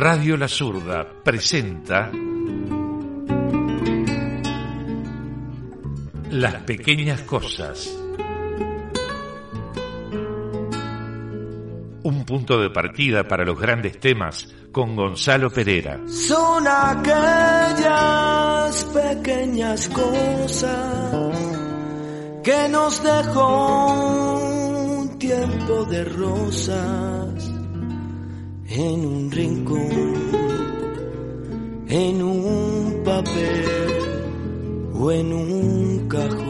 Radio La Zurda presenta Las pequeñas cosas. Un punto de partida para los grandes temas con Gonzalo Pereira. Son aquellas pequeñas cosas que nos dejó un tiempo de rosas en un rincón, en un papel o en un cajón.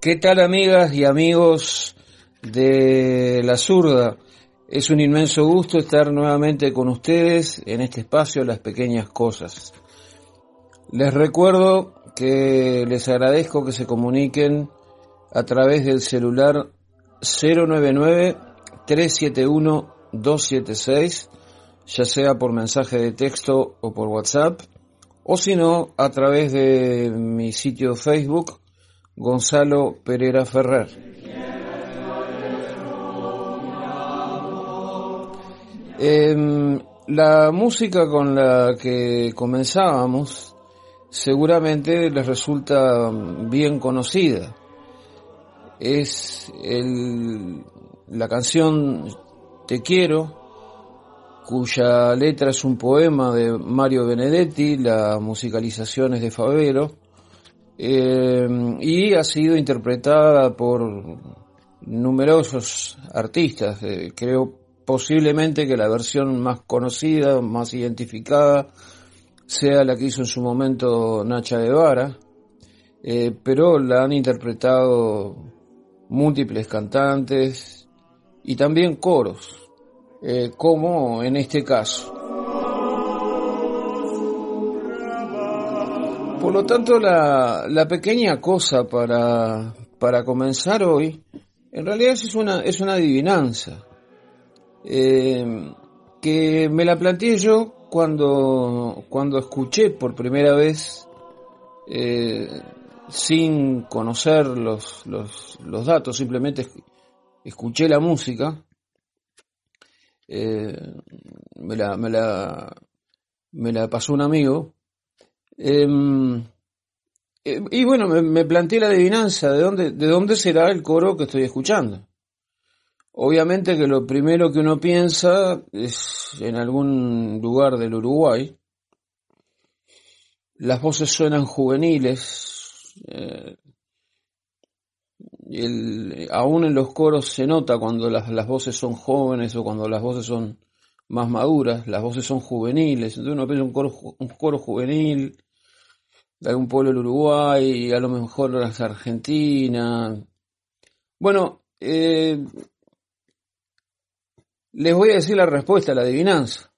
¿Qué tal amigas y amigos de La Zurda? Es un inmenso gusto estar nuevamente con ustedes en este espacio Las Pequeñas Cosas. Les recuerdo que les agradezco que se comuniquen a través del celular 099-371-276, ya sea por mensaje de texto o por WhatsApp, o si no, a través de mi sitio Facebook, Gonzalo Pereira Ferrer. Em, la música con la que comenzábamos seguramente les resulta bien conocida. Es la canción Te quiero, cuya letra es un poema de Mario Benedetti, la musicalización es de Favero, eh, y ha sido interpretada por numerosos artistas. Eh, creo posiblemente que la versión más conocida, más identificada, sea la que hizo en su momento Nacha Guevara, eh, pero la han interpretado múltiples cantantes y también coros, como en este caso. Por lo tanto, la, la pequeña cosa para, para, comenzar hoy, en realidad es una, es una adivinanza, eh, que me la planteé yo cuando, cuando escuché por primera vez, eh, sin conocer los, los, los, datos, simplemente escuché la música, eh, me, la, me, la, me la pasó un amigo, eh, y bueno, me, planteé la adivinanza de dónde, de dónde será el coro que estoy escuchando. Obviamente que lo primero que uno piensa es en algún lugar del Uruguay. Las voces suenan juveniles. Eh, aún en los coros se nota cuando las, las voces son jóvenes o cuando las voces son más maduras, las voces son juveniles. Entonces uno piensa un coro, un coro juvenil de algún pueblo del Uruguay, a lo mejor las Argentina. Bueno, eh, les voy a decir la respuesta la adivinanza.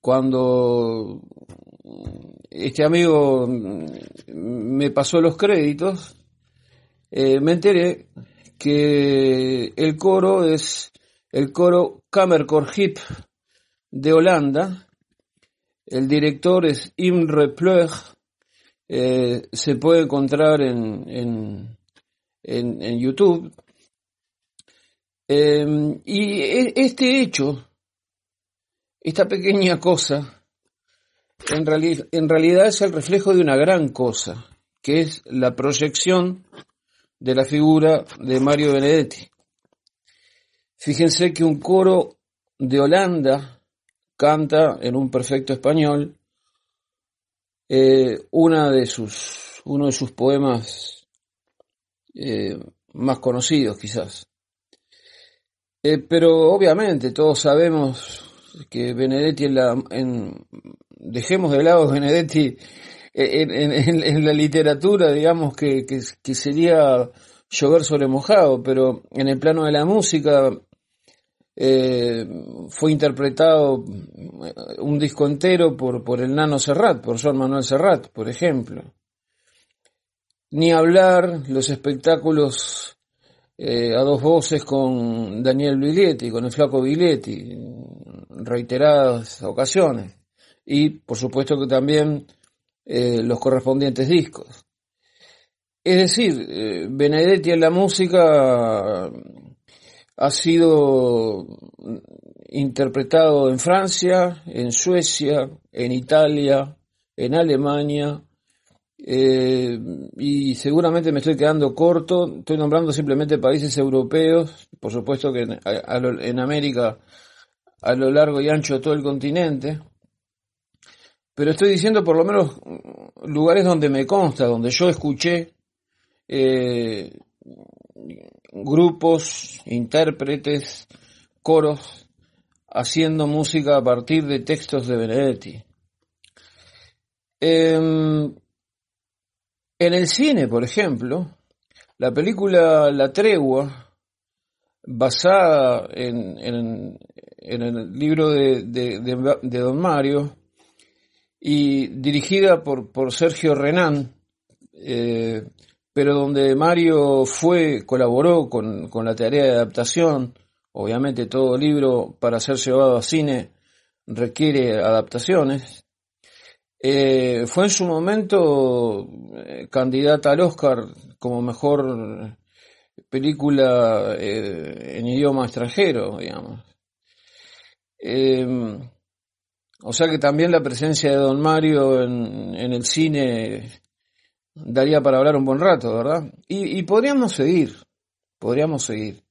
Cuando este amigo me pasó los créditos, eh, me enteré que el coro es el coro Kammerchor Hip de Holanda. El director es Imre Plug eh, se puede encontrar en, en, en, YouTube. Em, y e, este hecho, esta pequeña cosa, en, en realidad es el reflejo de una gran cosa, que es la proyección de la figura de Mario Benedetti. Fíjense que un coro de Holanda canta en un perfecto español eh, una de sus, uno de sus poemas eh, más conocidos quizás. Eh, pero obviamente todos sabemos que Benedetti en la... Dejemos de lado Benedetti en, la literatura, digamos que, que sería llover sobre mojado, pero en el plano de la música eh, fue interpretado eh, un disco entero por, por el Nano Serrat, por Joan Manuel Serrat, por ejemplo. Ni hablar los espectáculos eh, a dos voces con Daniel Biglietti, con el flaco Biglietti, reiteradas ocasiones. Y por supuesto que también los correspondientes discos. Es decir, Benedetti en la música ha sido interpretado en Francia, en Suecia, en Italia, en Alemania, eh, y seguramente me estoy quedando corto, estoy nombrando simplemente países europeos, por supuesto que en, América a lo largo y ancho de todo el continente, pero estoy diciendo por lo menos lugares donde me consta, donde yo escuché eh, grupos, intérpretes, coros, haciendo música a partir de textos de Benedetti. Em, en el cine, por ejemplo, La película La Tregua, basada en, en, el libro de, Don Mario y dirigida por, por Sergio Renán, eh, pero donde Mario fue, colaboró con, con la tarea de adaptación, obviamente todo libro para ser llevado a cine requiere adaptaciones, eh, fue en su momento eh, candidata al Oscar como mejor película eh, en idioma extranjero, digamos. o sea que también la presencia de Don Mario en, el cine daría para hablar un buen rato, ¿verdad? Y, podríamos seguir, podríamos seguir.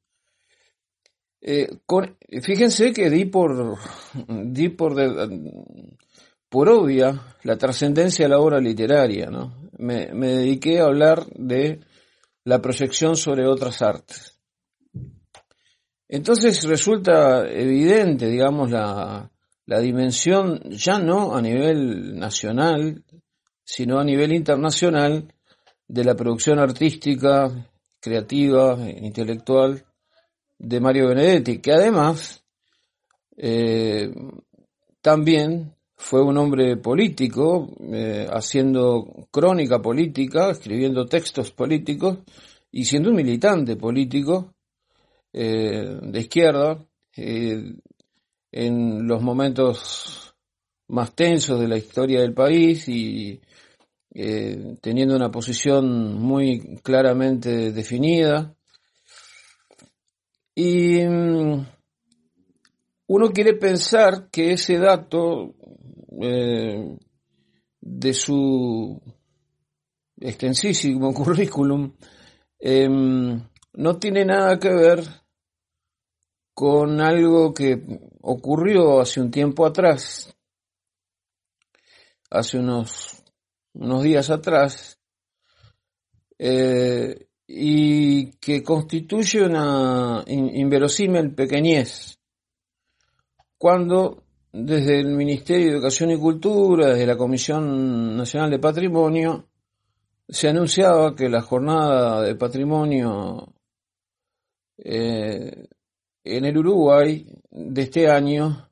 Con, fíjense que di por, di por por obvia la trascendencia de la obra literaria, ¿no? Me, dediqué a hablar de la proyección sobre otras artes. Entonces resulta evidente, digamos, la, la dimensión ya no a nivel nacional, sino a nivel internacional de la producción artística, creativa, intelectual de Mario Benedetti, que además eh, también fue un hombre político, eh, haciendo crónica política, escribiendo textos políticos y siendo un militante político eh, de izquierda en los momentos más tensos de la historia del país y teniendo una posición muy claramente definida. Y mm, uno quiere pensar que ese dato eh, de su extensísimo currículum em, no tiene nada que ver con algo que ocurrió hace un tiempo atrás, hace unos, unos días atrás, eh, y que constituye una inverosímil pequeñez, cuando desde el Ministerio de Educación y Cultura, desde la Comisión Nacional de Patrimonio, se anunciaba que la jornada de patrimonio eh, en el Uruguay de este año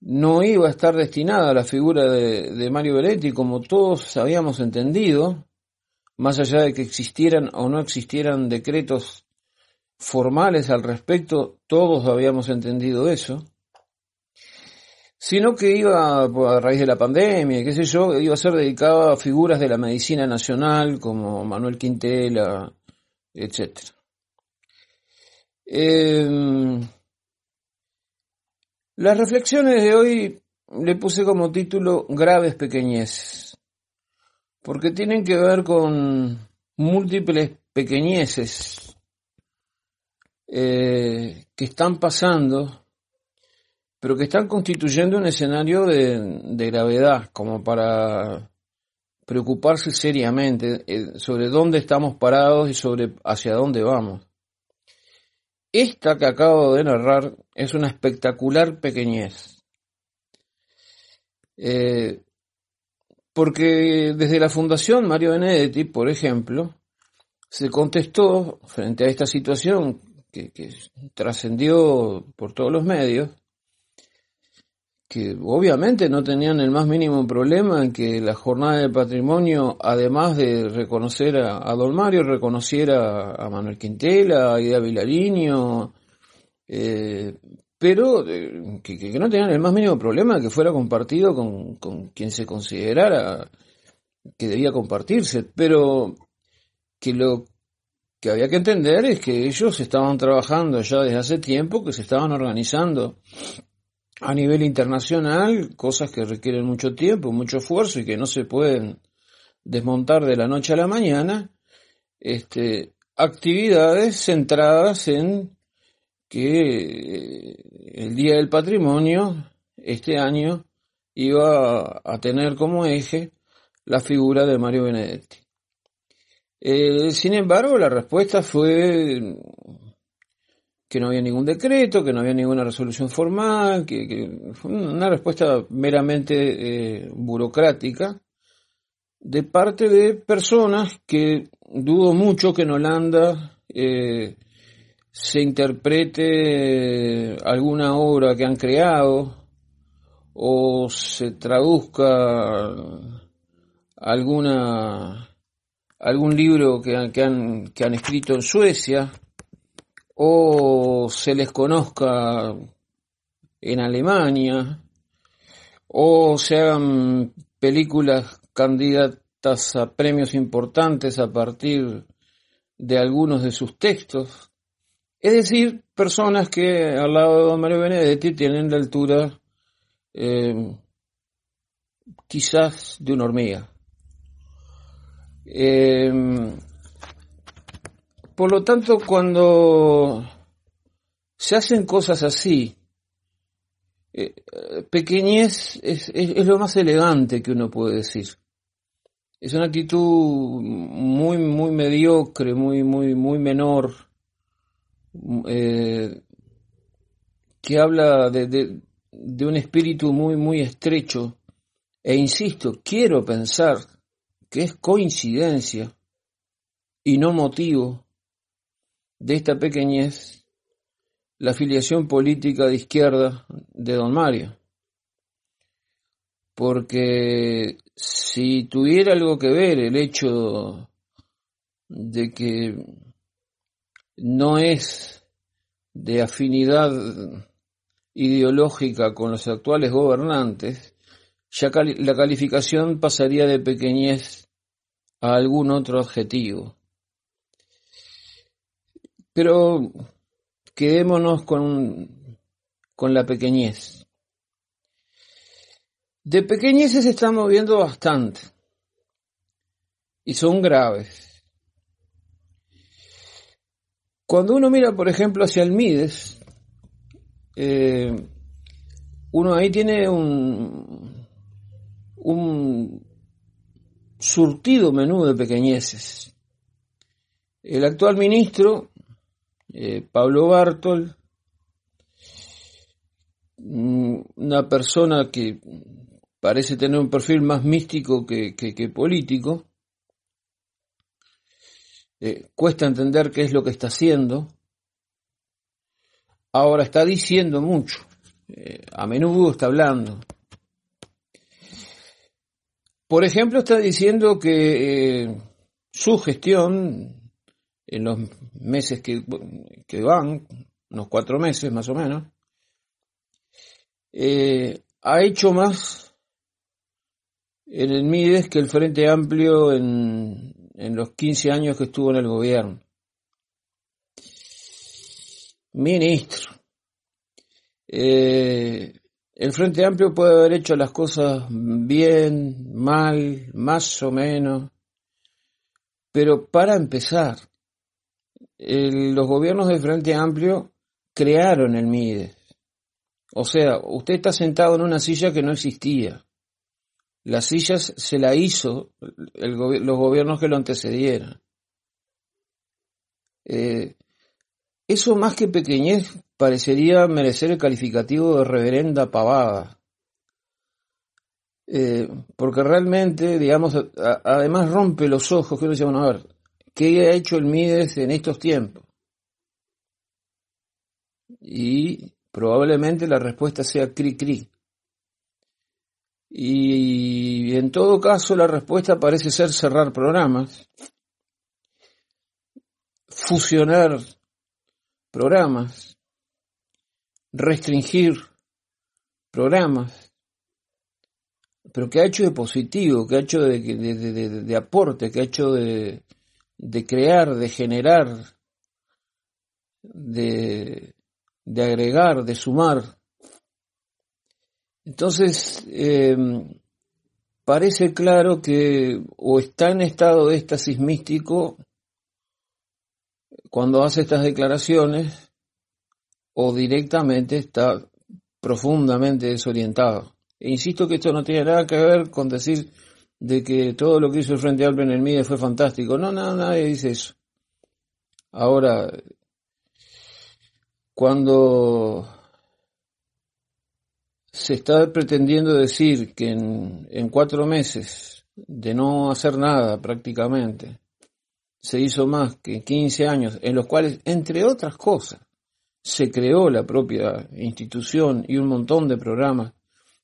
no iba a estar destinada a la figura de, Mario Beretti como todos habíamos entendido, más allá de que existieran o no existieran decretos formales al respecto, todos habíamos entendido eso sino que iba, a raíz de la pandemia, qué sé yo, iba a ser dedicado a figuras de la medicina nacional como Manuel Quintela, etc. las reflexiones de hoy le puse como título Graves pequeñeces, porque tienen que ver con múltiples pequeñeces eh, que están pasando pero que están constituyendo un escenario de, gravedad como para preocuparse seriamente eh, sobre dónde estamos parados y sobre hacia dónde vamos. Esta que acabo de narrar es una espectacular pequeñez. Eh, porque desde la Fundación Mario Benedetti, por ejemplo, se contestó frente a esta situación que trascendió por todos los medios, que obviamente no tenían el más mínimo problema en que la jornada de patrimonio, además de reconocer a, Don Mario, reconociera a Manuel Quintela, a Ida Vilariño, eh, pero eh, que, no tenían el más mínimo problema que fuera compartido con, con quien se considerara que debía compartirse, pero que lo que había que entender es que ellos estaban trabajando ya desde hace tiempo, que se estaban organizando a nivel internacional, cosas que requieren mucho tiempo, mucho esfuerzo y que no se pueden desmontar de la noche a la mañana, este, actividades centradas en que eh, el Día del Patrimonio este año iba a tener como eje la figura de Mario Benedetti. Eh, sin embargo, la respuesta fue que no había ningún decreto, que no había ninguna resolución formal, que, fue una respuesta meramente eh, burocrática, de parte de personas que dudo mucho que en Holanda eh, se interprete alguna obra que han creado o se traduzca alguna algún libro que, han, que han escrito en Suecia o se les conozca en Alemania o se hagan películas candidatas a premios importantes a partir de algunos de sus textos. Es decir, personas que al lado de Don Mario Benedetti tienen la altura eh, quizás de una hormiga. Eh, por lo tanto, cuando se hacen cosas así, eh, pequeñez es, lo más elegante que uno puede decir. Es una actitud muy, muy mediocre, muy, muy, muy menor, eh, que habla de, de un espíritu muy, muy estrecho. E insisto, quiero pensar que es coincidencia y no motivo de esta pequeñez la afiliación política de izquierda de don Mario. Porque si tuviera algo que ver el hecho de que no es de afinidad ideológica con los actuales gobernantes, ya la calificación pasaría de pequeñez a algún otro adjetivo. Pero quedémonos con, con la pequeñez. De pequeñeces estamos viendo bastante y son graves. Cuando uno mira, por ejemplo, hacia el Mides, eh, uno ahí tiene un, un surtido menú de pequeñeces. El actual ministro eh, Pablo Bartol, mm, una persona que parece tener un perfil más místico que, político, eh, cuesta entender qué es lo que está haciendo, ahora está diciendo mucho, eh, a menudo está hablando. Por ejemplo, está diciendo que su gestión en los meses que, van, unos cuatro meses más o menos, eh, ha hecho más en el Mides que el Frente Amplio en, los 15 años que estuvo en el gobierno. Ministro, eh, el Frente Amplio puede haber hecho las cosas bien, mal, más o menos, pero para empezar, los gobiernos del Frente Amplio crearon el MIDES. O sea, usted está sentado en una silla que no existía. Las sillas se la hizo los gobiernos que lo antecedieron. Eh, eso más que pequeñez parecería merecer el calificativo de reverenda pavada. Eh, porque realmente, digamos, además rompe los ojos que uno dice, bueno, a ver, ¿Qué ha hecho el Mides en estos tiempos? Y probablemente la respuesta sea cri cri. Y en todo caso la respuesta parece ser cerrar programas, fusionar programas, restringir programas, pero ¿qué ha hecho de positivo, ¿Qué ha hecho de, de aporte, ¿Qué ha hecho de, de crear, de generar, de, de agregar, de sumar. Entonces, em, parece claro que o está en estado de éxtasis místico cuando hace estas declaraciones, o directamente está profundamente desorientado. E insisto que esto no tiene nada que ver con decir de que todo lo que hizo el Frente Amplio en el MIDE fue fantástico. No, no, nadie dice eso. Ahora, cuando se está pretendiendo decir que en, cuatro meses de no hacer nada prácticamente, se hizo más que 15 años en los cuales, entre otras cosas, se creó la propia institución y un montón de programas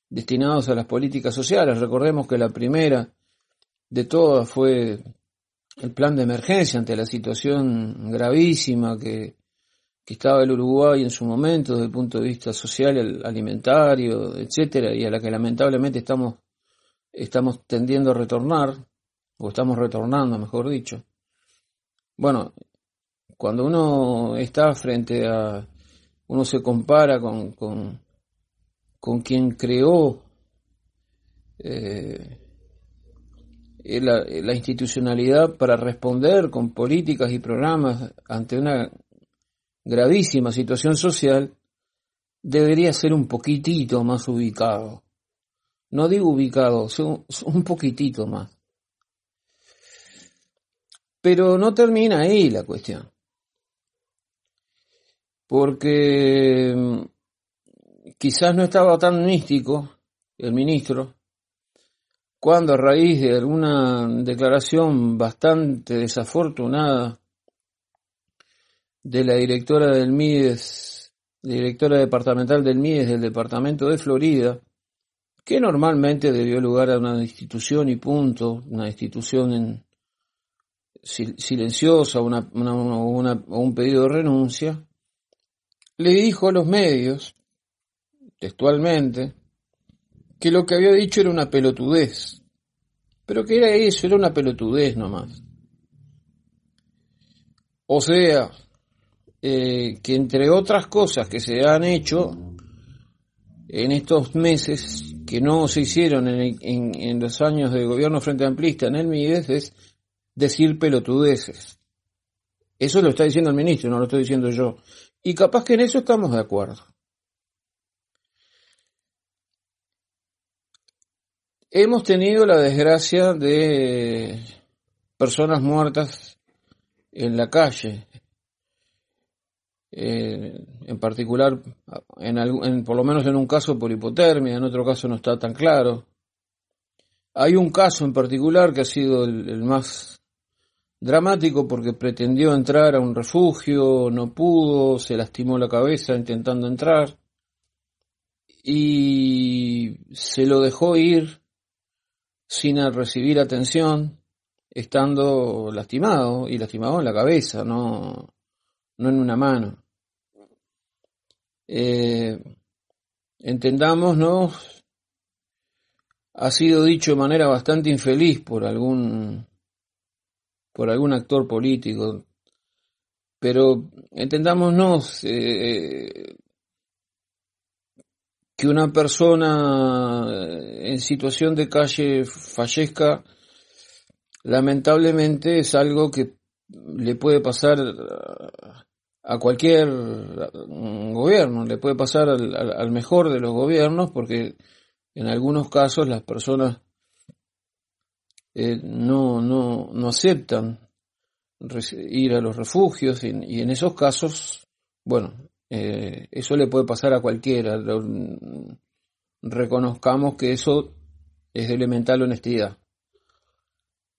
destinados a las políticas sociales. Recordemos que la primera de todas fue el plan de emergencia ante la situación gravísima que, estaba el Uruguay en su momento desde el punto de vista social, alimentario, etcétera, y a la que lamentablemente estamos, estamos tendiendo a retornar, o estamos retornando, mejor dicho. Bueno, cuando uno está frente a, uno se compara con, con, con quien creó eh, la, institucionalidad para responder con políticas y programas ante una gravísima situación social, debería ser un poquitito más ubicado. No digo ubicado, un poquitito más. Pero no termina ahí la cuestión. Porque quizás no estaba tan místico el ministro cuando a raíz de alguna declaración bastante desafortunada de la directora del MIDES, directora departamental del MIDES del departamento de Florida, que normalmente debió lugar a una institución y punto, una institución en, silenciosa una, un pedido de renuncia, le dijo a los medios, textualmente, que lo que había dicho era una pelotudez, pero que era eso, era una pelotudez nomás. O sea, eh, que entre otras cosas que se han hecho en estos meses, que no se hicieron en, en los años de gobierno frente amplista en el MIDES, es decir pelotudeces. Eso lo está diciendo el ministro, no lo estoy diciendo yo. Y capaz que en eso estamos de acuerdo. Hemos tenido la desgracia de personas muertas en la calle, eh, en particular, por lo menos en un caso por hipotermia, en otro caso no está tan claro. Hay un caso en particular que ha sido el más Dramático porque pretendió entrar a un refugio, no pudo, se lastimó la cabeza intentando entrar y se lo dejó ir sin recibir atención, estando lastimado y lastimado en la cabeza, no, no en una mano. Eh, entendámonos, ha sido dicho de manera bastante infeliz por algún por algún actor político. Pero entendámonos eh, que una persona en situación de calle fallezca, lamentablemente es algo que le puede pasar a cualquier gobierno, le puede pasar al mejor de los gobiernos, porque en algunos casos las personas eh, no, no, no aceptan ir a los refugios y, en esos casos, bueno, eh, eso le puede pasar a cualquiera. reconozcamos que eso es de elemental honestidad.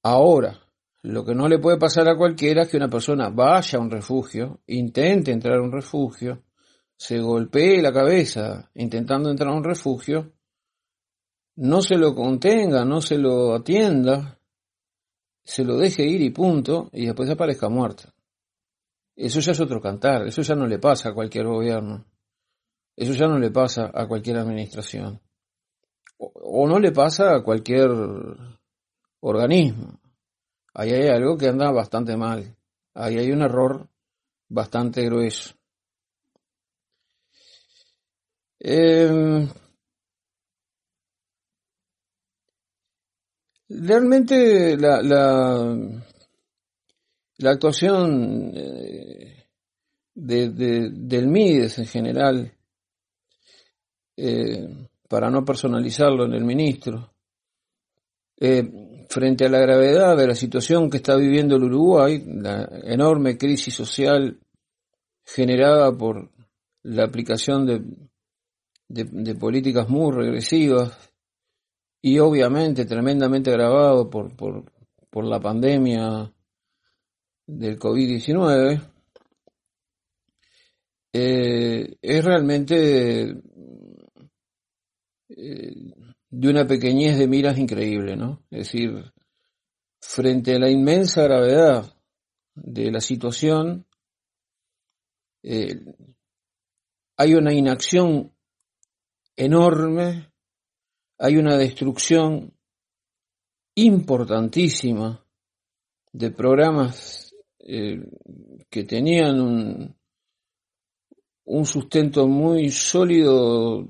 Ahora, lo que no le puede pasar a cualquiera es que una persona vaya a un refugio, intente entrar a un refugio, se golpee la cabeza intentando entrar a un refugio no se lo contenga, no se lo atienda, se lo deje ir y punto, y después aparezca muerto. Eso ya es otro cantar, eso ya no le pasa a cualquier gobierno, eso ya no le pasa a cualquier administración, o, no le pasa a cualquier organismo. Ahí hay algo que anda bastante mal, ahí hay un error bastante grueso. Eh, Realmente la, la, la actuación eh, de, del MIDES en general, eh, para no personalizarlo en el ministro, eh, frente a la gravedad de la situación que está viviendo el Uruguay, la enorme crisis social generada por la aplicación de, de políticas muy regresivas, y obviamente tremendamente agravado por, por, por la pandemia del COVID-19, eh, es realmente eh, de una pequeñez de miras increíble, ¿no? Es decir, frente a la inmensa gravedad de la situación, eh, hay una inacción enorme, hay una destrucción importantísima de programas eh, que tenían un, un sustento muy sólido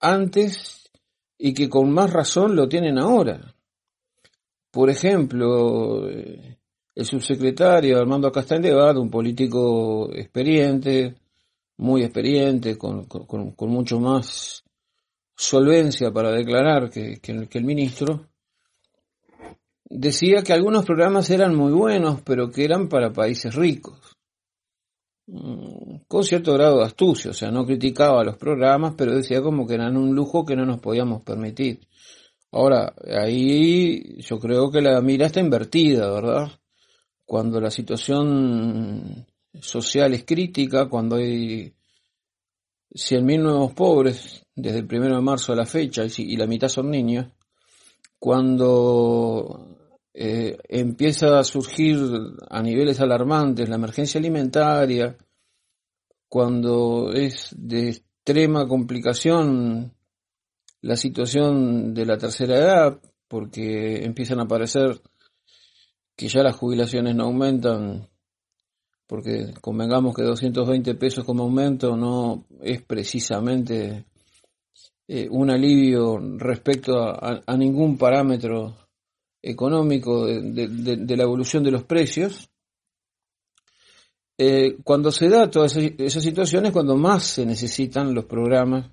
antes y que con más razón lo tienen ahora. Por ejemplo, eh, el subsecretario Armando Castañevad, un político experiente, muy experiente, con, con, mucho más solvencia para declarar que, que, el ministro, decía que algunos programas eran muy buenos, pero que eran para países ricos. Mm, con cierto grado de astucia, o sea, no criticaba los programas, pero decía como que eran un lujo que no nos podíamos permitir. Ahora, ahí yo creo que la mira está invertida, ¿verdad? Cuando la situación social es crítica, cuando hay 100.000 nuevos pobres desde el 1 de marzo a la fecha y la mitad son niños, cuando eh, empieza a surgir a niveles alarmantes la emergencia alimentaria, cuando es de extrema complicación la situación de la tercera edad, porque empiezan a aparecer que ya las jubilaciones no aumentan porque convengamos que 220 pesos como aumento no es precisamente eh, un alivio respecto a, ningún parámetro económico de, la evolución de los precios. Eh, cuando se da todas esas situaciones, cuando más se necesitan los programas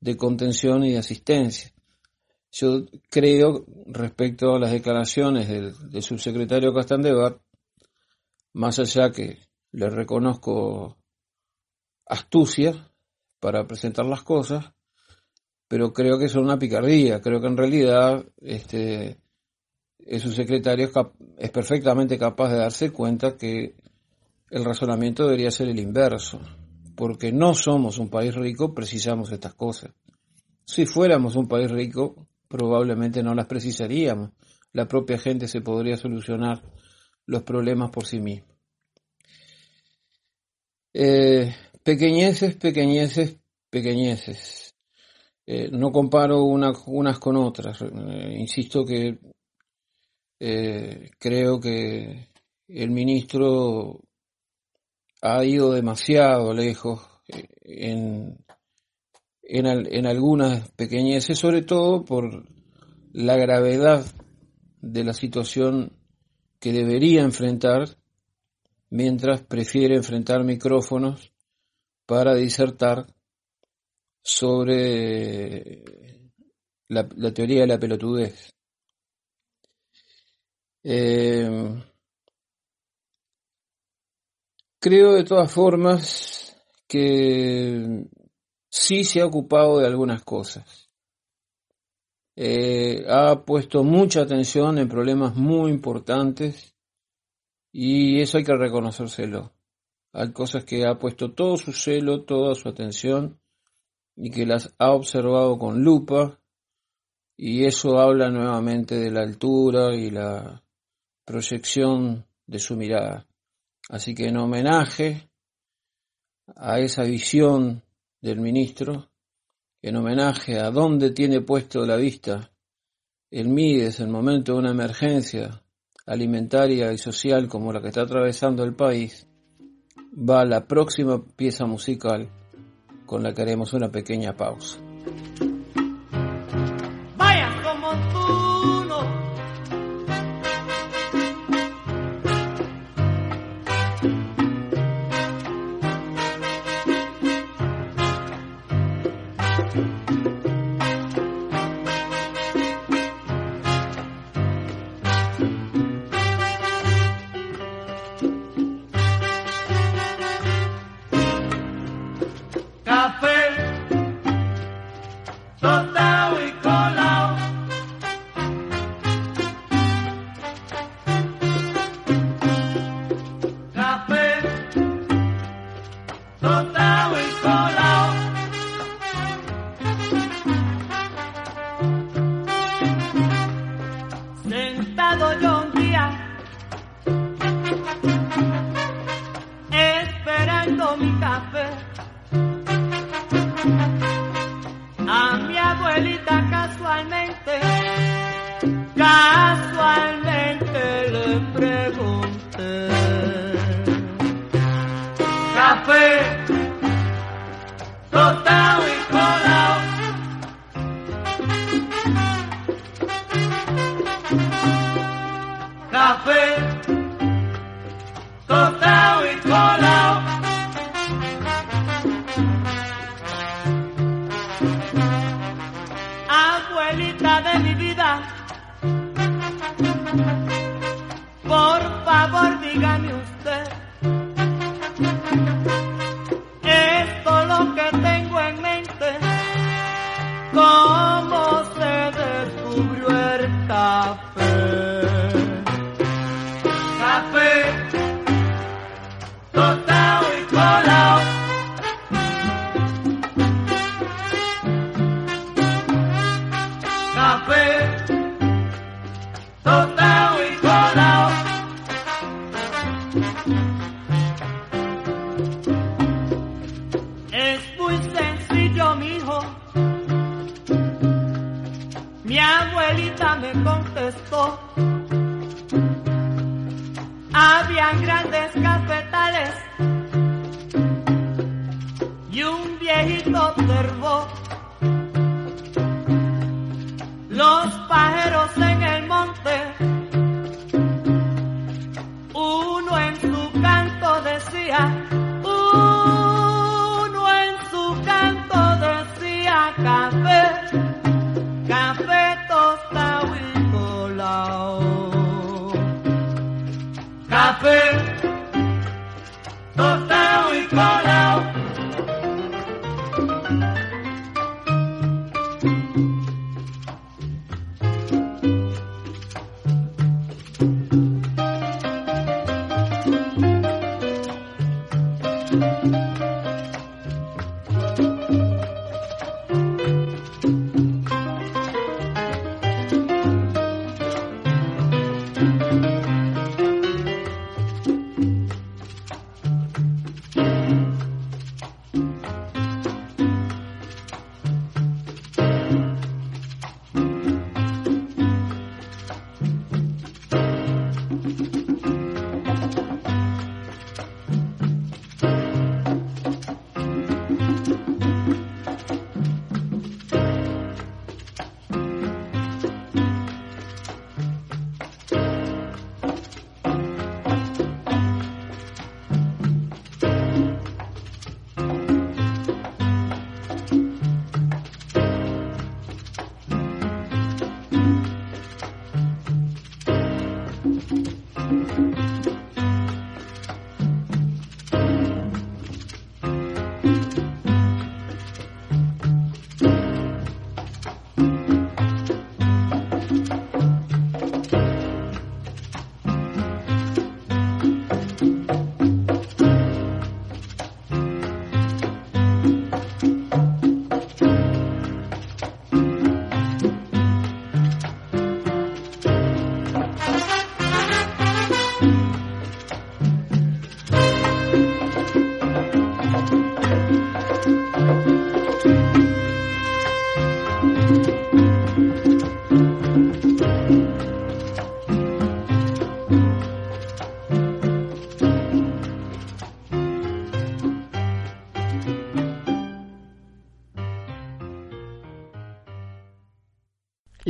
de contención y de asistencia. Yo creo, respecto a las declaraciones del, del subsecretario Castandevar, más allá que le reconozco astucia para presentar las cosas, pero creo que es una picardía, creo que en realidad este, su secretario es, perfectamente capaz de darse cuenta que el razonamiento debería ser el inverso, porque no somos un país rico, precisamos estas cosas. Si fuéramos un país rico, probablemente no las precisaríamos, la propia gente se podría solucionar los problemas por sí misma. Eh, pequeñeces, pequeñeces, pequeñeces. Eh, no comparo unas con otras. Eh, insisto que creo que el ministro ha ido demasiado lejos en, en, en algunas pequeñeces, sobre todo por la gravedad de la situación que debería enfrentar mientras prefiere enfrentar micrófonos para disertar sobre la, teoría de la pelotudez. Eh, creo de todas formas que sí se ha ocupado de algunas cosas. Eh, ha puesto mucha atención en problemas muy importantes y eso hay que reconocérselo. Hay cosas que ha puesto todo su celo, toda su atención y que las ha observado con lupa y eso habla nuevamente de la altura y la proyección de su mirada. Así que en homenaje a esa visión del ministro, en homenaje a dónde tiene puesto la vista el Mides en momento de una emergencia alimentaria y social como la que está atravesando el país, va la próxima pieza musical con la que haremos una pequeña pausa.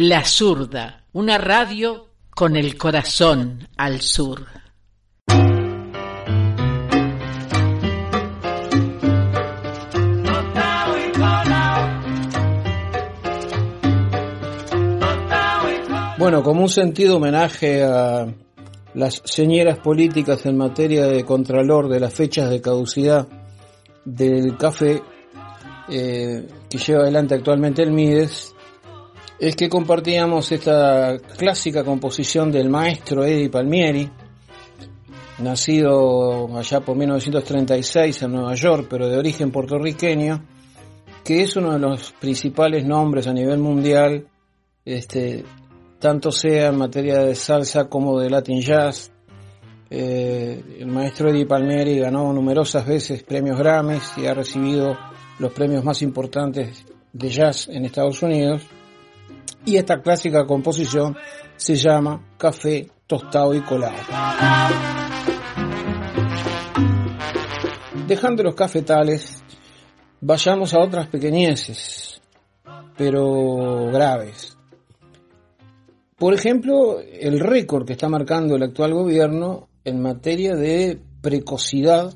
La Zurda, una radio con el corazón al sur. Bueno, como un sentido homenaje a las señeras políticas en materia de contralor de las fechas de caducidad del café eh, que lleva adelante actualmente el Mides, es que compartíamos esta clásica composición del maestro Eddie Palmieri, nacido allá por 1936 en Nueva York, pero de origen puertorriqueño, que es uno de los principales nombres a nivel mundial, este, tanto sea en materia de salsa como de Latin Jazz. Eh, el maestro Eddie Palmieri ganó numerosas veces premios Grammys y ha recibido los premios más importantes de jazz en Estados Unidos y esta clásica composición se llama Café Tostado y Colado. Dejando los cafetales, vayamos a otras pequeñeces, pero graves. Por ejemplo, el récord que está marcando el actual gobierno en materia de precocidad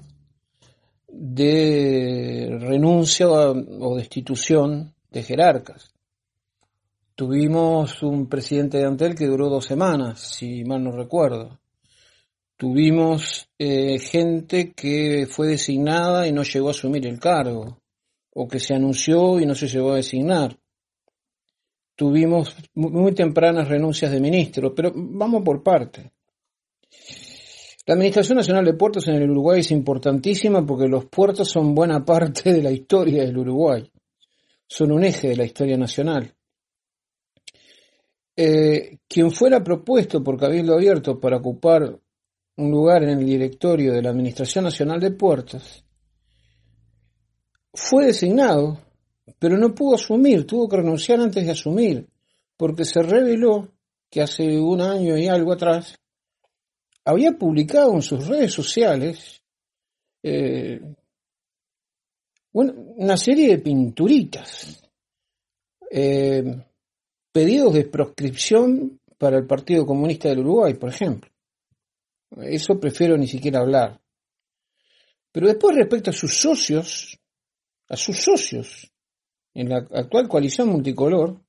de renuncia o destitución de jerarcas. Tuvimos un presidente de Antel que duró dos semanas, si mal no recuerdo. Tuvimos eh, gente que fue designada y no llegó a asumir el cargo, o que se anunció y no se llegó a designar. Tuvimos muy tempranas renuncias de ministros, pero vamos por parte. La Administración Nacional de Puertos en el Uruguay es importantísima porque los puertos son buena parte de la historia del Uruguay. Son un eje de la historia nacional. Eh, quien fuera propuesto por Cabildo Abierto para ocupar un lugar en el directorio de la Administración Nacional de Puertos fue designado, pero no pudo asumir, tuvo que renunciar antes de asumir, porque se reveló que hace un año y algo atrás había publicado en sus redes sociales eh, una serie de pinturitas, eh, pedidos de proscripción para el Partido Comunista del Uruguay, por ejemplo. Eso prefiero ni siquiera hablar. Pero después respecto a sus socios, a sus socios en la actual coalición multicolor,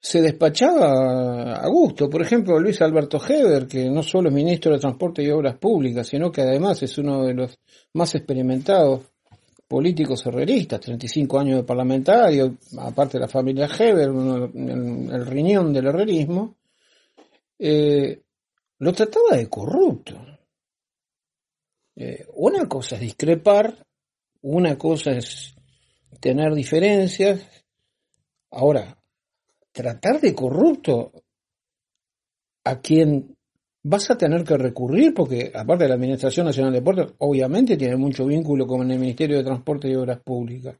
se despachaba a gusto. Por ejemplo, Luis Alberto Heber, que no solo es ministro de Transporte y Obras Públicas, sino que además es uno de los más experimentados políticos herreristas, 35 años de parlamentario, aparte de la familia Heber, el, riñón del herrerismo, eh, lo trataba de corrupto. Eh, una cosa es discrepar, una cosa es tener diferencias. Ahora, tratar de corrupto a quien vas a tener que recurrir, porque aparte de la Administración Nacional de Puertos, obviamente tiene mucho vínculo con el Ministerio de Transporte y Obras Públicas.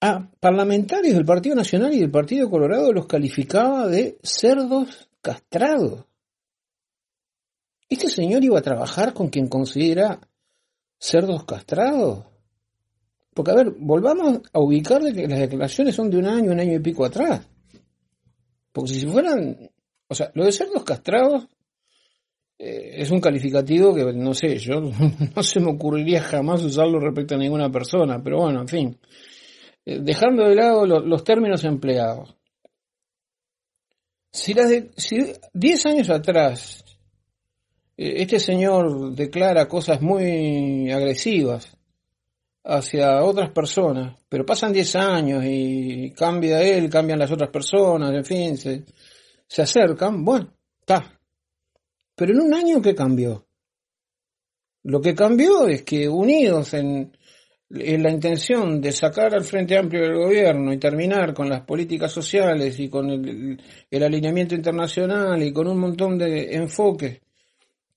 A parlamentarios del Partido Nacional y del Partido Colorado los calificaba de cerdos castrados. ¿Este señor iba a trabajar con quien considera cerdos castrados? Porque, a ver, volvamos a ubicar de que las declaraciones son de un año, un año y pico atrás. Porque si fueran, o sea, lo de cerdos castrados eh, es un calificativo que, no sé, yo no se me ocurriría jamás usarlo respecto a ninguna persona, pero bueno, en fin. Eh, dejando de lado los términos empleados. Si, las de, si 10 años atrás eh, este señor declara cosas muy agresivas hacia otras personas, pero pasan 10 años y cambia él, cambian las otras personas, en fin, se, se acercan, bueno, está. Pero en un año, ¿qué cambió? Lo que cambió es que unidos en, en la intención de sacar al Frente Amplio del gobierno y terminar con las políticas sociales y con el, el alineamiento internacional y con un montón de enfoques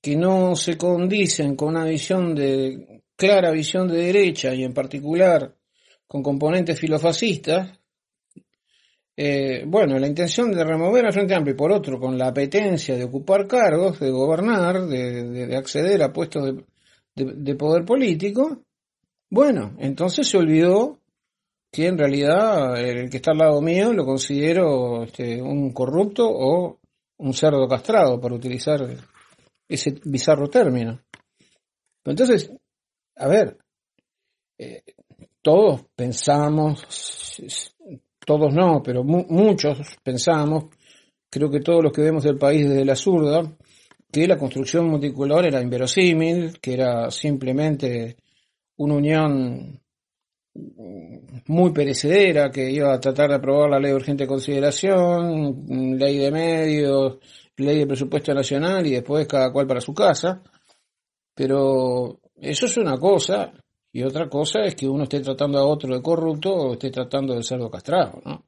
que no se condicen con una visión de clara visión de derecha y en particular con componentes filofascistas, eh, bueno, la intención de remover al Frente Amplio y por otro con la apetencia de ocupar cargos, de gobernar, de, acceder a puestos de, poder político, bueno, entonces se olvidó que en realidad el que está al lado mío lo considero este, un corrupto o un cerdo castrado, para utilizar ese bizarro término. Entonces, a ver, eh, todos pensamos, todos no, pero muchos pensamos, creo que todos los que vemos del país desde la zurda, que la construcción multicolor era inverosímil, que era simplemente una unión muy perecedera, que iba a tratar de aprobar la ley de urgente consideración, ley de medios, ley de presupuesto nacional y después cada cual para su casa. Pero eso es una cosa, y otra cosa es que uno esté tratando a otro de corrupto o esté tratando de cerdo castrado, ¿no?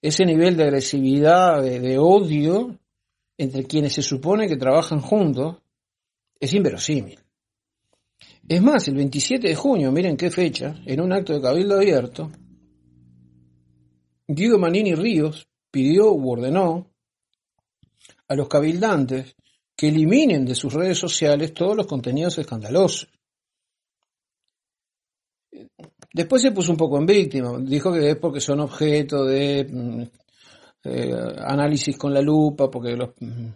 Ese nivel de agresividad, de, odio entre quienes se supone que trabajan juntos, es inverosímil. Es más, el 27 de junio, miren qué fecha, en un acto de cabildo abierto, Guido Manini Ríos pidió u ordenó a los cabildantes que eliminen de sus redes sociales todos los contenidos escandalosos. Después se puso un poco en víctima, dijo que es porque son objeto de mm, eh, análisis con la lupa, porque los, mm,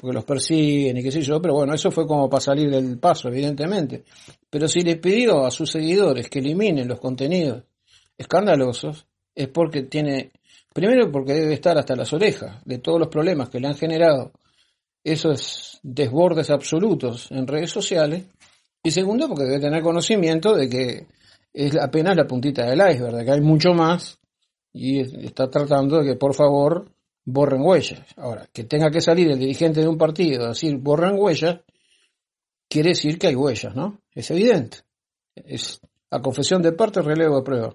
porque los persiguen y qué sé yo, pero bueno, eso fue como para salir del paso, evidentemente. Pero si les pidió a sus seguidores que eliminen los contenidos escandalosos, es porque tiene, primero porque debe estar hasta las orejas de todos los problemas que le han generado esos desbordes absolutos en redes sociales, y segundo porque debe tener conocimiento de que es apenas la puntita del iceberg, que hay mucho más y está tratando de que por favor borren huellas. Ahora, que tenga que salir el dirigente de un partido a decir borren huellas, quiere decir que hay huellas, ¿no? Es evidente. Es a confesión de parte, relevo de prueba.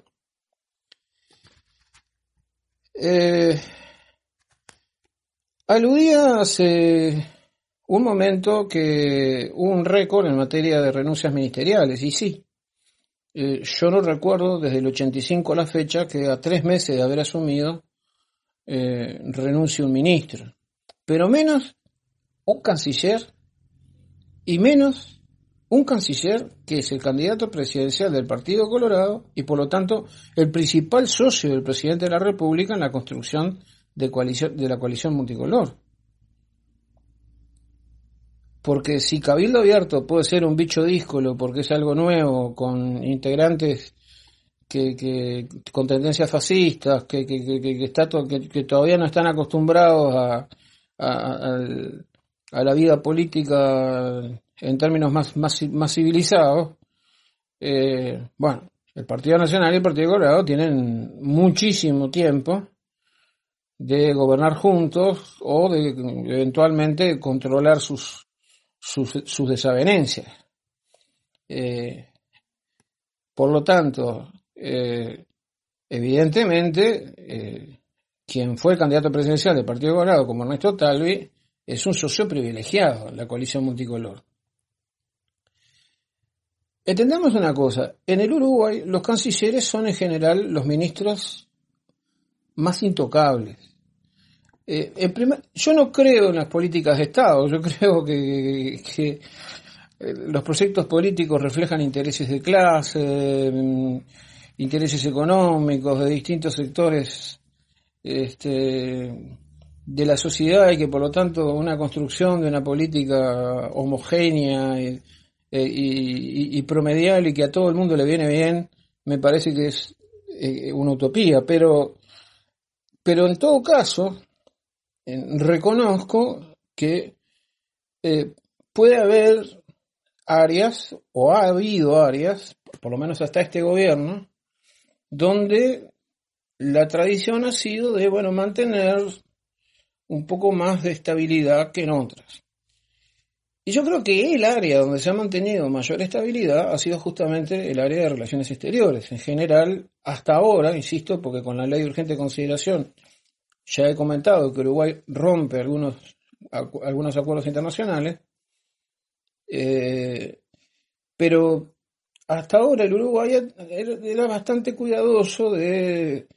Eh, aludía hace un momento que hubo un récord en materia de renuncias ministeriales, y sí, eh, yo no recuerdo desde el 85 a la fecha que a tres meses de haber asumido eh, renuncie un ministro, pero menos un canciller y menos un canciller que es el candidato presidencial del Partido Colorado y por lo tanto el principal socio del presidente de la República en la construcción de, coalición, de la coalición multicolor. Porque si Cabildo Abierto puede ser un bicho díscolo porque es algo nuevo, con integrantes que, que con tendencias fascistas, que, que, que, está que, todavía no están acostumbrados a, a, a, la vida política en términos más, más, más civilizados, eh, bueno, el Partido Nacional y el Partido Colorado tienen muchísimo tiempo de gobernar juntos o de eventualmente controlar sus sus, desavenencias. Eh, por lo tanto, eh, evidentemente, eh, quien fue candidato presidencial del Partido Colorado como Ernesto Talvi es un socio privilegiado en la coalición multicolor. Entendamos una cosa, en el Uruguay los cancilleres son en general los ministros más intocables. Eh, yo no creo en las políticas de Estado, yo creo que, eh, los proyectos políticos reflejan intereses de clase, mm, intereses económicos de distintos sectores este, de la sociedad y que por lo tanto una construcción de una política homogénea y, y, promedial y que a todo el mundo le viene bien, me parece que es eh, una utopía, pero, pero en todo caso, reconozco que eh, puede haber áreas, o ha habido áreas, por lo menos hasta este gobierno, donde la tradición ha sido de, bueno, mantener un poco más de estabilidad que en otras. Y yo creo que el área donde se ha mantenido mayor estabilidad ha sido justamente el área de relaciones exteriores. En general, hasta ahora, insisto, porque con la ley de urgente consideración ya he comentado que Uruguay rompe algunos, algunos acuerdos internacionales, eh, pero hasta ahora el Uruguay era bastante cuidadoso de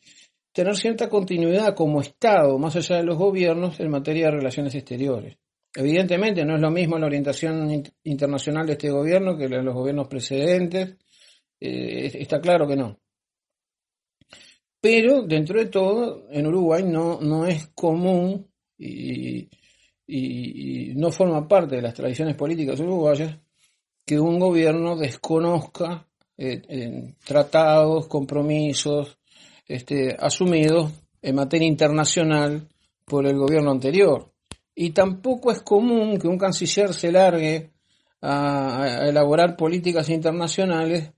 tener cierta continuidad como Estado, más allá de los gobiernos, en materia de relaciones exteriores. Evidentemente no es lo mismo la orientación internacional de este gobierno que la de los gobiernos precedentes, eh, está claro que no. Pero dentro de todo, en Uruguay no, no es común y, no forma parte de las tradiciones políticas uruguayas que un gobierno desconozca eh, tratados, compromisos este, asumidos en materia internacional por el gobierno anterior. Y tampoco es común que un canciller se largue a elaborar políticas internacionales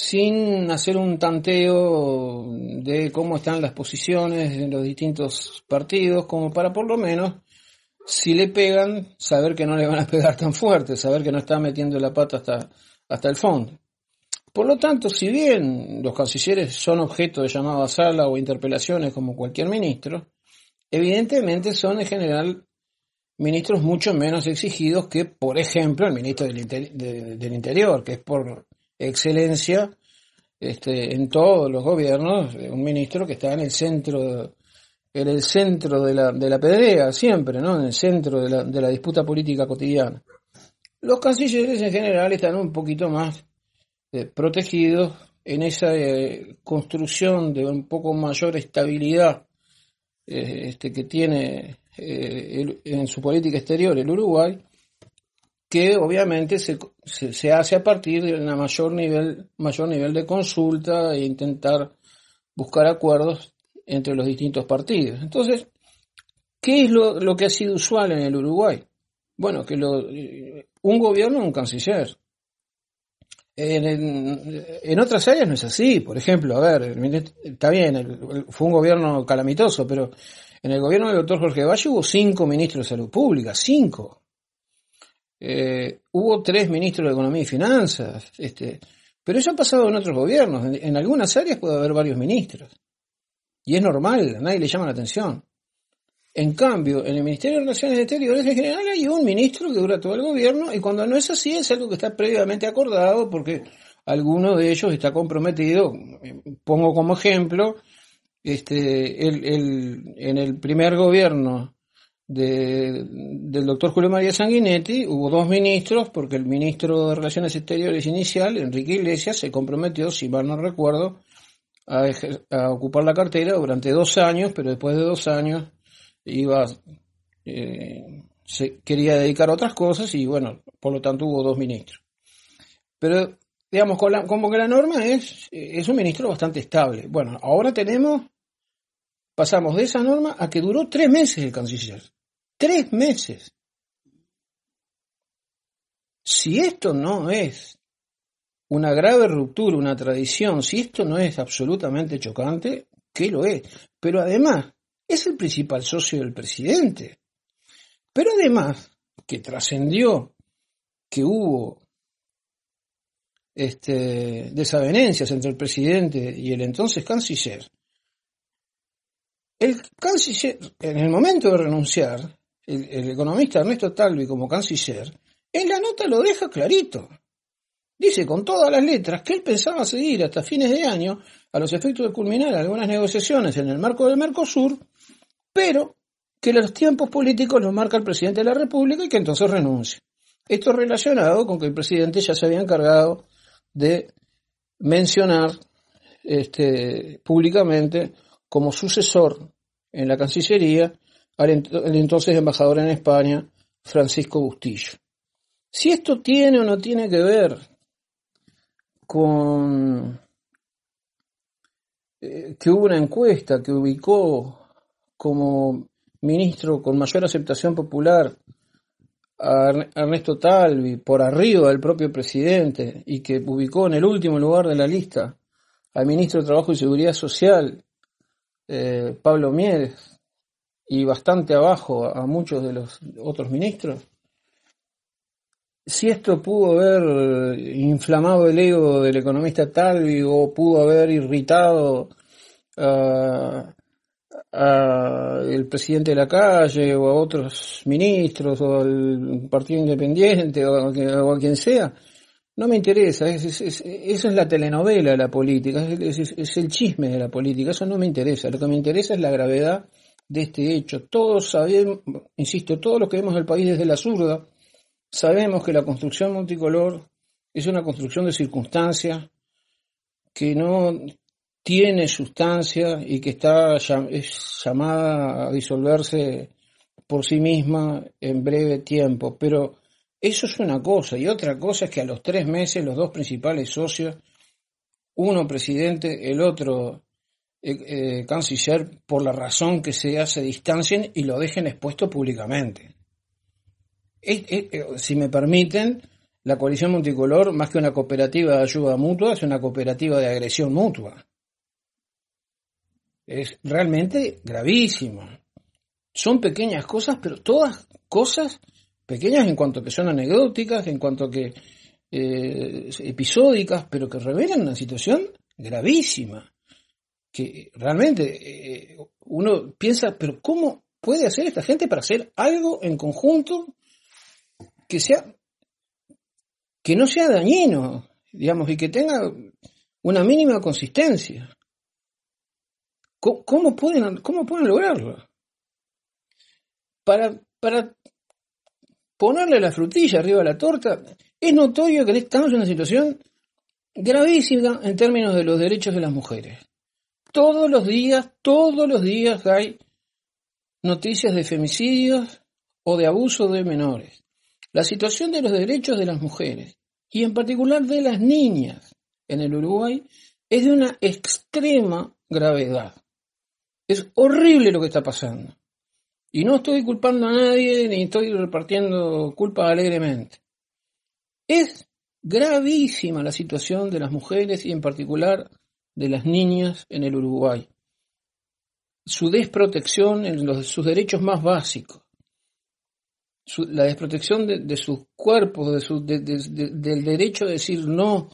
sin hacer un tanteo de cómo están las posiciones en los distintos partidos, como para por lo menos, si le pegan, saber que no le van a pegar tan fuerte, saber que no está metiendo la pata hasta, hasta el fondo. Por lo tanto, si bien los cancilleres son objeto de llamada a sala o interpelaciones como cualquier ministro, evidentemente son en general ministros mucho menos exigidos que, por ejemplo, el ministro del, del Interior, que es por excelencia este, en todos los gobiernos un ministro que está en el centro en el centro de la, de la pedrea siempre, ¿no? En el centro de la, de la disputa política cotidiana. Los cancilleres en general están un poquito más eh, protegidos en esa eh, construcción de un poco mayor estabilidad eh, este, que tiene en su política exterior el Uruguay, que obviamente se, se, hace a partir de un mayor nivel, mayor nivel de consulta e intentar buscar acuerdos entre los distintos partidos. Entonces, ¿qué es lo, lo que ha sido usual en el Uruguay? Bueno, que lo, un gobierno, un canciller. En, otras áreas no es así. Por ejemplo, a ver, está bien, fue un gobierno calamitoso, pero en el gobierno del doctor Jorge Valle hubo cinco ministros de salud pública, cinco. Eh, hubo tres ministros de Economía y Finanzas. Este, pero eso ha pasado en otros gobiernos. En, algunas áreas puede haber varios ministros. Y es normal, a nadie le llama la atención. En cambio, en el Ministerio de Relaciones Exteriores en general hay un ministro que dura todo el gobierno y cuando no es así es algo que está previamente acordado porque alguno de ellos está comprometido. Pongo como ejemplo, este, el, en el primer gobierno de, del doctor Julio María Sanguinetti hubo dos ministros porque el ministro de Relaciones Exteriores inicial, Enrique Iglesias, se comprometió, si mal no recuerdo, a, ocupar la cartera durante dos años, pero después de dos años iba, eh, se quería dedicar a otras cosas y bueno, por lo tanto hubo dos ministros. Pero digamos, como que la norma es, es un ministro bastante estable. Bueno, ahora tenemos, pasamos de esa norma a que duró tres meses el canciller. Tres meses. Si esto no es una grave ruptura, una tradición, si esto no es absolutamente chocante, ¿qué lo es? Pero además, es el principal socio del presidente. Pero además, que trascendió que hubo este, desavenencias entre el presidente y el entonces canciller, el canciller, en el momento de renunciar, el, economista Ernesto Talvi como canciller, en la nota lo deja clarito. Dice con todas las letras que él pensaba seguir hasta fines de año a los efectos de culminar algunas negociaciones en el marco del Mercosur pero que los tiempos políticos los marca el presidente de la República y que entonces renuncie. Esto relacionado con que el presidente ya se había encargado de mencionar este, públicamente como sucesor en la Cancillería al, entonces embajador en España, Francisco Bustillo. Si esto tiene o no tiene que ver con eh, que hubo una encuesta que ubicó como ministro con mayor aceptación popular a Ernesto Talvi por arriba del propio presidente y que ubicó en el último lugar de la lista al ministro de Trabajo y Seguridad Social, eh, Pablo Mieres, y bastante abajo a, muchos de los otros ministros. Si esto pudo haber inflamado el ego del economista Talvi o pudo haber irritado a al presidente de la calle o a otros ministros o al Partido Independiente o a, quien sea, no me interesa, es, eso es la telenovela de la política, es, el chisme de la política, eso no me interesa, lo que me interesa es la gravedad de este hecho. Todos sabemos, insisto, todos los que vemos el país desde la zurda, sabemos que la construcción multicolor es una construcción de circunstancias que no tiene sustancia y que está es llamada a disolverse por sí misma en breve tiempo. Pero eso es una cosa y otra cosa es que a los tres meses los dos principales socios, uno presidente, el otro eh, eh, canciller, por la razón que sea, se distancien y lo dejen expuesto públicamente. Eh, si me permiten, la coalición multicolor, más que una cooperativa de ayuda mutua, es una cooperativa de agresión mutua es realmente gravísimo. Son pequeñas cosas, pero todas cosas pequeñas en cuanto que son anecdóticas, en cuanto que eh, episódicas, pero que revelan una situación gravísima. Que realmente eh, uno piensa, pero ¿cómo puede hacer esta gente para hacer algo en conjunto que sea que no sea dañino, digamos, y que tenga una mínima consistencia. ¿Cómo, pueden, cómo pueden lograrlo? Para, para ponerle la frutilla arriba de la torta, es notorio que estamos en una situación gravísima en términos de los derechos de las mujeres. Todos los días, todos los días hay noticias de femicidios o de abuso de menores. La situación de los derechos de las mujeres, y en particular de las niñas en el Uruguay, es de una extrema gravedad. Es horrible lo que está pasando. Y no estoy culpando a nadie ni estoy repartiendo culpas alegremente. Es gravísima la situación de las mujeres y en particular de las niñas en el Uruguay. Su desprotección en los, sus derechos más básicos. la desprotección de, sus cuerpos, de del derecho a decir no,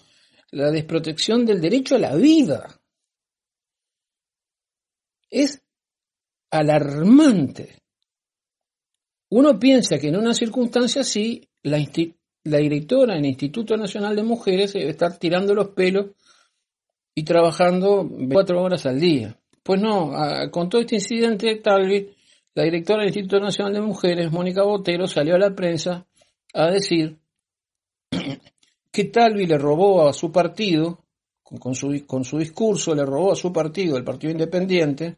la desprotección del derecho a la vida. Es alarmante. Uno piensa que en una circunstancia así, la, la directora del Instituto Nacional de Mujeres debe estar tirando los pelos y trabajando cuatro horas al día. Pues no, con todo este incidente, Talvi, la directora del Instituto Nacional de Mujeres, Mónica Botero, salió a la prensa a decir que Talvi le robó a su partido, con, su, con su discurso, le robó a su partido, el Partido Independiente,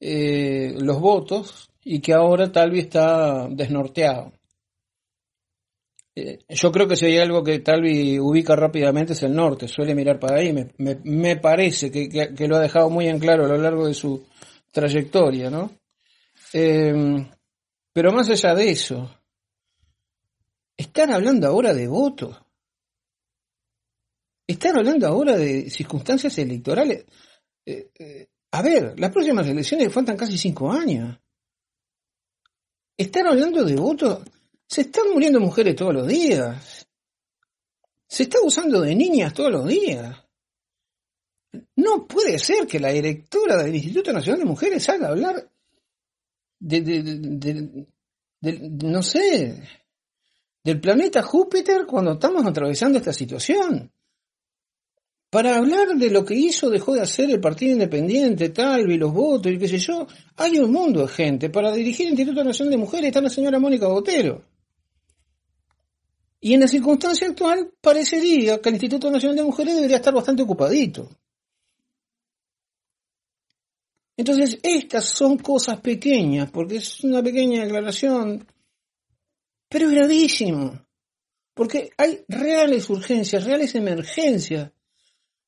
eh, los votos y que ahora Talvi está desnorteado. Eh, yo creo que si hay algo que Talvi ubica rápidamente es el norte, suele mirar para ahí, me, me, parece que, que, lo ha dejado muy en claro a lo largo de su trayectoria, ¿no? Em, pero más allá de eso, están hablando ahora de votos. Están hablando ahora de circunstancias electorales. Eh, eh, a ver, las próximas elecciones faltan casi cinco años. Están hablando de votos se están muriendo mujeres todos los días. Se está usando de niñas todos los días. No puede ser que la directora del Instituto Nacional de Mujeres salga a hablar de, de, no sé, del planeta Júpiter cuando estamos atravesando esta situación. Para hablar de lo que hizo, dejó de hacer el Partido Independiente, tal, y los votos, y qué sé yo, hay un mundo de gente. Para dirigir el Instituto Nacional de Mujeres está la señora Mónica Botero. Y en la circunstancia actual parecería que el Instituto Nacional de Mujeres debería estar bastante ocupadito. Entonces, estas son cosas pequeñas, porque es una pequeña declaración, pero es gravísimo, porque hay reales urgencias, reales emergencias,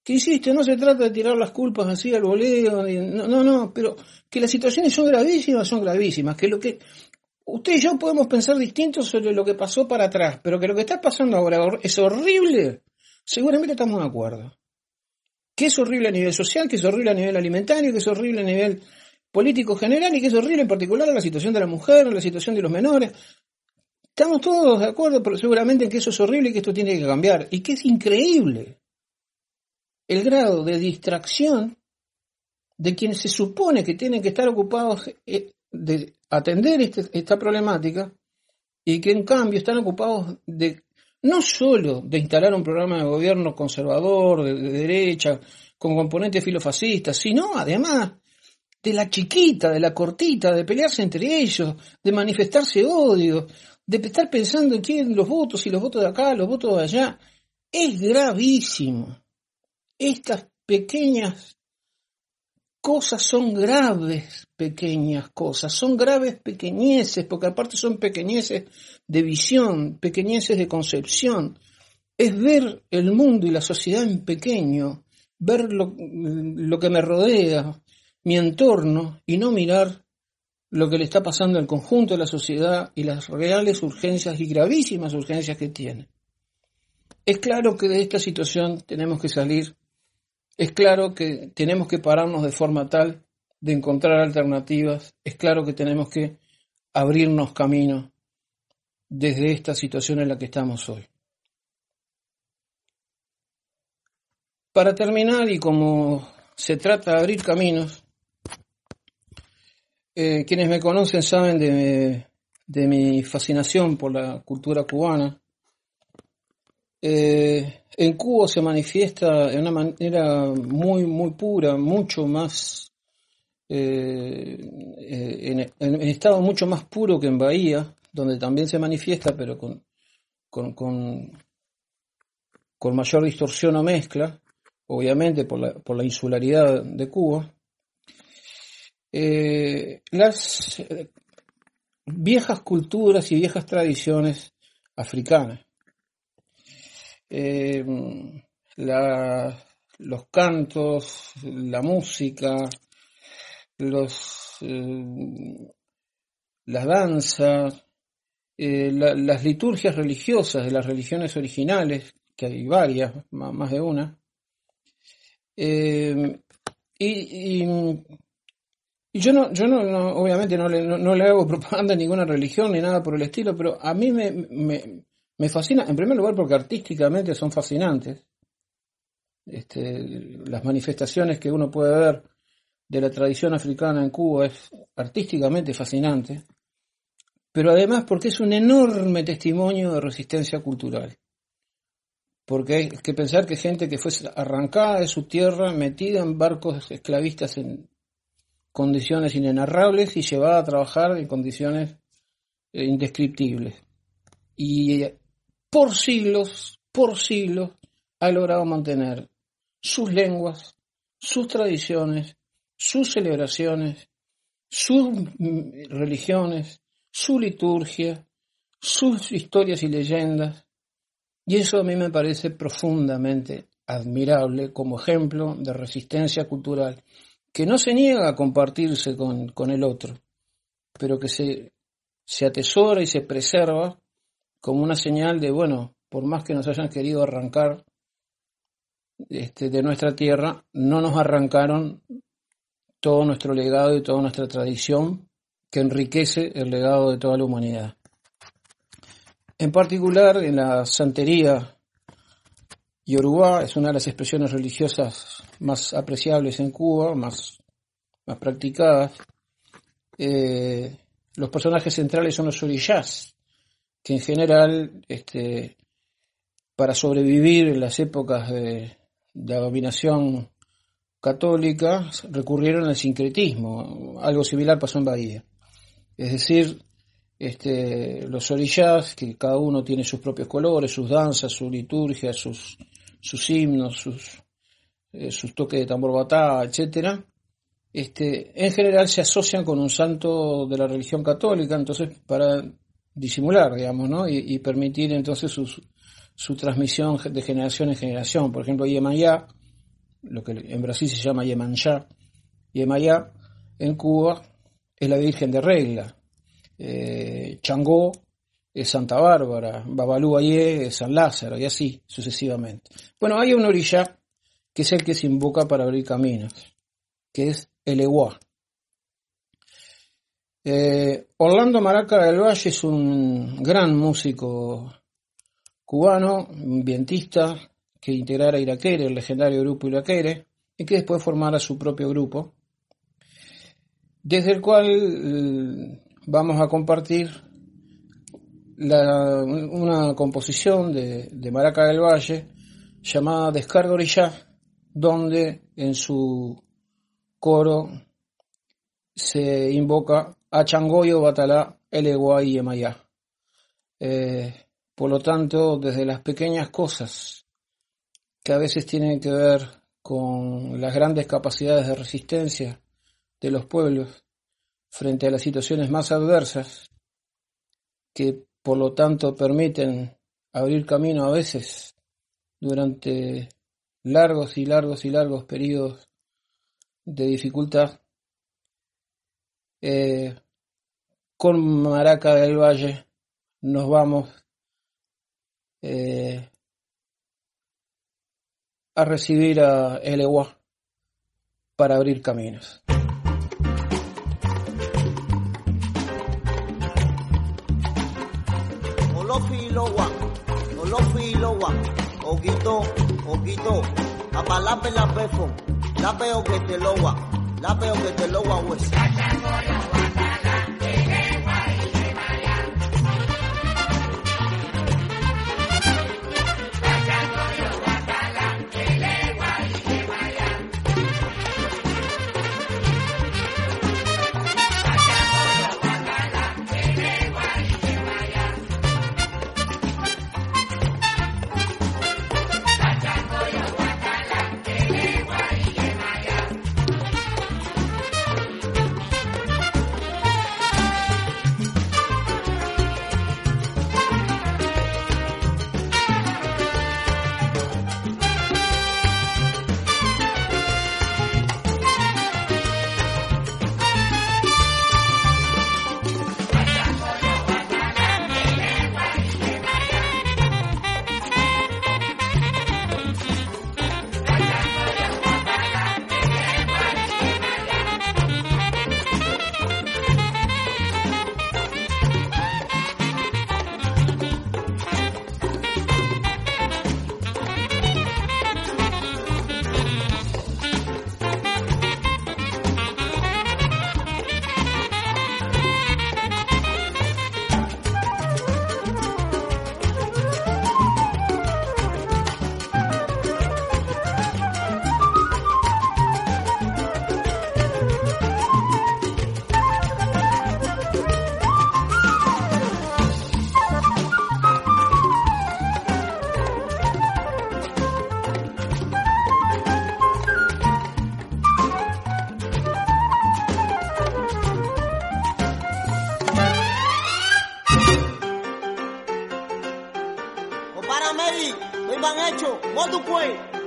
que insisto, no se trata de tirar las culpas así al boleo, no, no, no, pero que las situaciones son gravísimas, son gravísimas, que lo que usted y yo podemos pensar distinto sobre lo que pasó para atrás, pero que lo que está pasando ahora es horrible, seguramente estamos de acuerdo. Que es horrible a nivel social, que es horrible a nivel alimentario, que es horrible a nivel político general y que es horrible en particular la situación de la mujer, la situación de los menores. Estamos todos de acuerdo, pero seguramente en que eso es horrible y que esto tiene que cambiar. Y que es increíble el grado de distracción de quienes se supone que tienen que estar ocupados eh, de atender este, esta problemática y que en cambio están ocupados de no solo de instalar un programa de gobierno conservador, de, derecha, con componentes filofascistas, sino además de la chiquita, de la cortita, de pelearse entre ellos, de manifestarse odio, de estar pensando en quién los votos y los votos de acá, los votos de allá. Es gravísimo. Estas pequeñas cosas son graves, pequeñas cosas, son graves pequeñeces, porque aparte son pequeñeces de visión, pequeñeces de concepción. Es ver el mundo y la sociedad en pequeño, ver lo, lo que me rodea, mi entorno, y no mirar lo que le está pasando al conjunto de la sociedad y las reales urgencias y gravísimas urgencias que tiene. Es claro que de esta situación tenemos que salir es claro que tenemos que pararnos de forma tal de encontrar alternativas. Es claro que tenemos que abrirnos camino desde esta situación en la que estamos hoy. Para terminar, y como se trata de abrir caminos, eh, quienes me conocen saben de, mi fascinación por la cultura cubana. Eh, en Cuba se manifiesta de una manera muy, muy pura, mucho más, eh, en, en, estado mucho más puro que en Bahía, donde también se manifiesta, pero con, con, con, mayor distorsión o mezcla, obviamente por la, por la insularidad de Cuba. Eh, las eh, viejas culturas y viejas tradiciones africanas. Eh, los cantos, la música, los, las danzas, las liturgias religiosas de las religiones originales, que hay varias, más de una, y, y yo no, yo no, obviamente no le, no, le, hago propaganda a ninguna religión ni nada por el estilo, pero a mí me, me, me fascina, en primer lugar porque artísticamente son fascinantes. Este, las manifestaciones que uno puede ver de la tradición africana en Cuba es artísticamente fascinante, pero además porque es un enorme testimonio de resistencia cultural. Porque hay que pensar que gente que fue arrancada de su tierra, metida en barcos esclavistas en, condiciones inenarrables y llevada a trabajar en condiciones eh, indescriptibles. Y por siglos, por siglos, ha logrado mantener sus lenguas, sus tradiciones, sus celebraciones, sus religiones, su liturgia, sus historias y leyendas. Y eso a mí me parece profundamente admirable como ejemplo de resistencia cultural que no se niega a compartirse con, con el otro, pero que se, se atesora y se preserva como una señal de, bueno, por más que nos hayan querido arrancar este, de nuestra tierra, no nos arrancaron todo nuestro legado y toda nuestra tradición que enriquece el legado de toda la humanidad. En particular, en la santería Yoruba es una de las expresiones religiosas más apreciables en Cuba, más, más practicadas. Eh, los personajes centrales son los orishas, que en general, este, para sobrevivir en las épocas de, de abominación católica, recurrieron al sincretismo. Algo similar pasó en Bahía. Es decir, este, los orishas, que cada uno tiene sus propios colores, sus danzas, su liturgia, sus, sus himnos, sus, eh, sus toques de tambor batá, etcétera, este, en general se asocian con un santo de la religión católica, entonces para disimular, digamos, ¿no? Y, permitir entonces su, su, transmisión de generación en generación. Por ejemplo, Yemayá, lo que en Brasil se llama Yemanjá, Yemayá en Cuba es la Virgen de Regla. Eh, Changó es Santa Bárbara, Babalú Ayé es San Lázaro y así sucesivamente. Bueno, hay un orilla que es el que se invoca para abrir caminos, que es el Eguá. Eh, Orlando Maraca del Valle es un gran músico cubano, un vientista, que integrara Iraquere, el legendario grupo Iraquere, y que después formara su propio grupo, desde el cual eh, vamos a compartir una composición de, de, Maraca del Valle llamada Descarga Orilla, donde en su coro se invoca a Changoyo, Batalá, Eleguay y Emayá. Eh, por lo tanto, desde las pequeñas cosas que a veces tienen que ver con las grandes capacidades de resistencia de los pueblos frente a las situaciones más adversas, que por lo tanto permiten abrir camino a veces durante largos y largos y largos periodos de dificultad. Eh, con Maraca del Valle nos vamos eh, a recibir a El para abrir caminos. lowa, olofi lowa, oguito, oguito, apalape la pefo, la peo que te lowa, la peo que te lowa, pues. Quando põe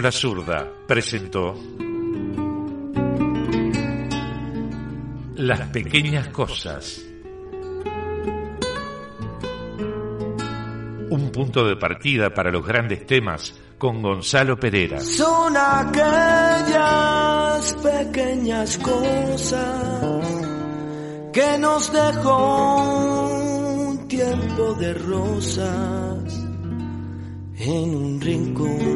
La Zurda presentó Las pequeñas cosas. Un punto de partida para los grandes temas con Gonzalo Pereira. Son aquellas pequeñas cosas que nos dejó un tiempo de rosas en un rincón